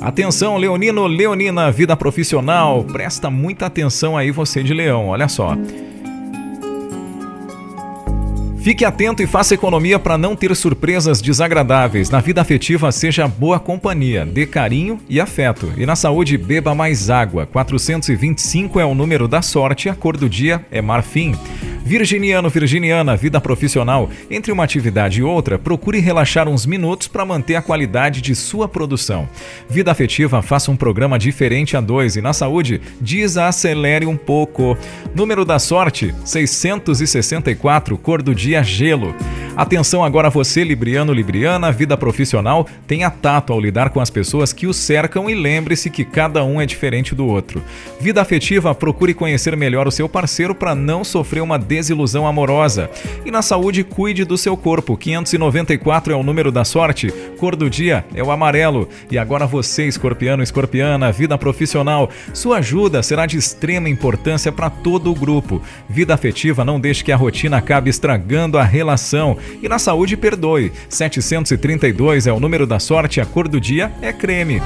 Atenção, Leonino, Leonina, vida profissional. Presta muita atenção aí, você de leão, olha só. Fique atento e faça economia para não ter surpresas desagradáveis. Na vida afetiva, seja boa companhia, dê carinho e afeto. E na saúde, beba mais água. 425 é o número da sorte, a cor do dia é marfim. Virginiano, Virginiana, vida profissional. Entre uma atividade e outra, procure relaxar uns minutos para manter a qualidade de sua produção. Vida afetiva, faça um programa diferente a dois e na saúde, desacelere um pouco. Número da sorte, 664, cor do dia gelo. Atenção agora você, Libriano, Libriana, vida profissional, tenha tato ao lidar com as pessoas que o cercam e lembre-se que cada um é diferente do outro. Vida afetiva, procure conhecer melhor o seu parceiro para não sofrer uma desilusão amorosa. E na saúde, cuide do seu corpo. 594 é o número da sorte, cor do dia é o amarelo. E agora você, escorpiano, escorpiana, vida profissional, sua ajuda será de extrema importância para todo o grupo. Vida afetiva, não deixe que a rotina acabe estragando a relação. E na saúde, perdoe. 732 é o número da sorte, a cor do dia é creme.